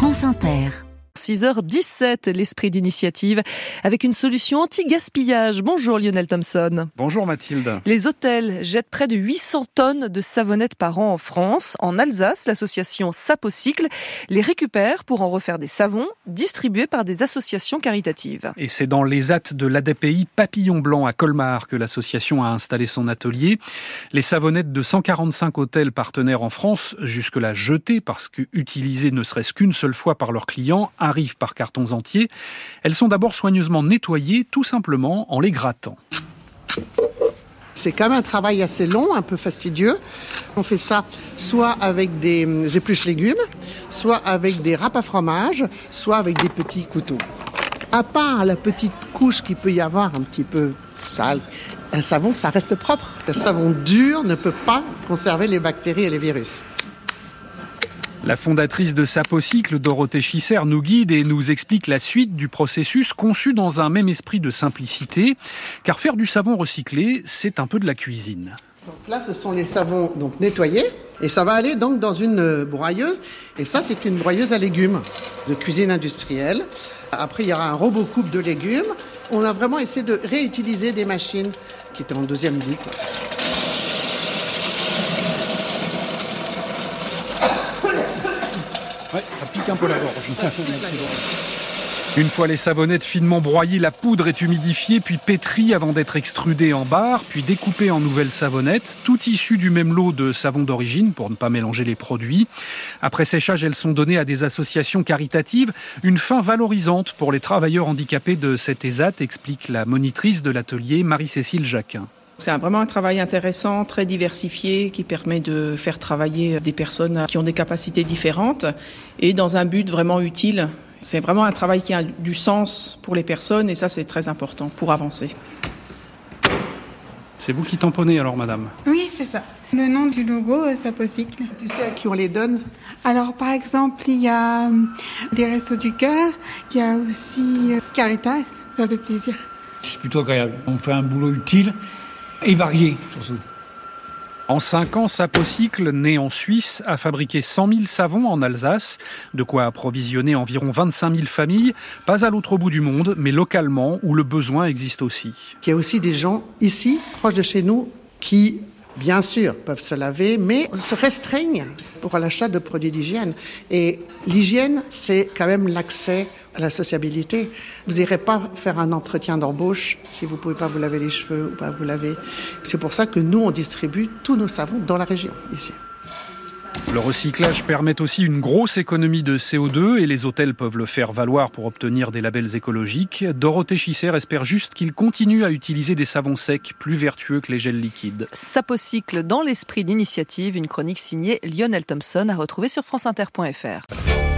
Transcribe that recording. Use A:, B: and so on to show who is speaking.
A: France Inter.
B: 6h17, l'esprit d'initiative avec une solution anti-gaspillage. Bonjour Lionel Thompson.
C: Bonjour Mathilde.
B: Les hôtels jettent près de 800 tonnes de savonnettes par an en France. En Alsace, l'association Sapocycle les récupère pour en refaire des savons distribués par des associations caritatives.
C: Et c'est dans les hâtes de l'ADPI Papillon Blanc à Colmar que l'association a installé son atelier. Les savonnettes de 145 hôtels partenaires en France, jusque-là jetées parce qu'utilisées ne serait-ce qu'une seule fois par leurs clients, arrivent par cartons entiers. Elles sont d'abord soigneusement nettoyées, tout simplement en les grattant.
D: C'est quand même un travail assez long, un peu fastidieux. On fait ça soit avec des épluches légumes, soit avec des râpes à fromage, soit avec des petits couteaux. À part la petite couche qui peut y avoir un petit peu sale, un savon, ça reste propre. Un savon dur ne peut pas conserver les bactéries et les virus.
C: La fondatrice de Sapocycle, Dorothée Schisser, nous guide et nous explique la suite du processus conçu dans un même esprit de simplicité, car faire du savon recyclé, c'est un peu de la cuisine.
D: Donc là, ce sont les savons nettoyés et ça va aller donc dans une broyeuse. Et ça, c'est une broyeuse à légumes de cuisine industrielle. Après, il y aura un robot coupe de légumes. On a vraiment essayé de réutiliser des machines qui étaient en deuxième vie.
C: Ça pique un peu la gorge. Une fois les savonnettes finement broyées, la poudre est humidifiée puis pétrie avant d'être extrudée en barres, puis découpée en nouvelles savonnettes, toutes issues du même lot de savon d'origine pour ne pas mélanger les produits. Après séchage, elles sont données à des associations caritatives, une fin valorisante pour les travailleurs handicapés de cet ESAT, explique la monitrice de l'atelier Marie-Cécile Jacquin.
E: C'est vraiment un travail intéressant, très diversifié, qui permet de faire travailler des personnes qui ont des capacités différentes et dans un but vraiment utile. C'est vraiment un travail qui a du sens pour les personnes et ça c'est très important pour avancer.
C: C'est vous qui tamponnez alors, madame?
F: Oui, c'est ça. Le nom du logo, Sapocycle.
D: Tu sais à qui on les donne?
F: Alors, par exemple, il y a euh, des Restos du Cœur, il y a aussi euh, Caritas, ça fait plaisir.
G: C'est plutôt agréable. On fait un boulot utile et varié, surtout.
C: En cinq ans, Sapocycle, né en Suisse, a fabriqué 100 000 savons en Alsace, de quoi approvisionner environ 25 000 familles, pas à l'autre bout du monde, mais localement, où le besoin existe aussi.
D: Il y a aussi des gens ici, proches de chez nous, qui, bien sûr, peuvent se laver, mais se restreignent pour l'achat de produits d'hygiène. Et l'hygiène, c'est quand même l'accès à la sociabilité. Vous n'irez pas faire un entretien d'embauche si vous ne pouvez pas vous laver les cheveux ou pas vous laver. C'est pour ça que nous, on distribue tous nos savons dans la région, ici.
C: Le recyclage permet aussi une grosse économie de CO2 et les hôtels peuvent le faire valoir pour obtenir des labels écologiques. Dorothée Schisser espère juste qu'ils continuent à utiliser des savons secs plus vertueux que les gels liquides.
B: Sapocycle dans l'esprit d'initiative, une chronique signée Lionel Thompson à retrouver sur franceinter.fr.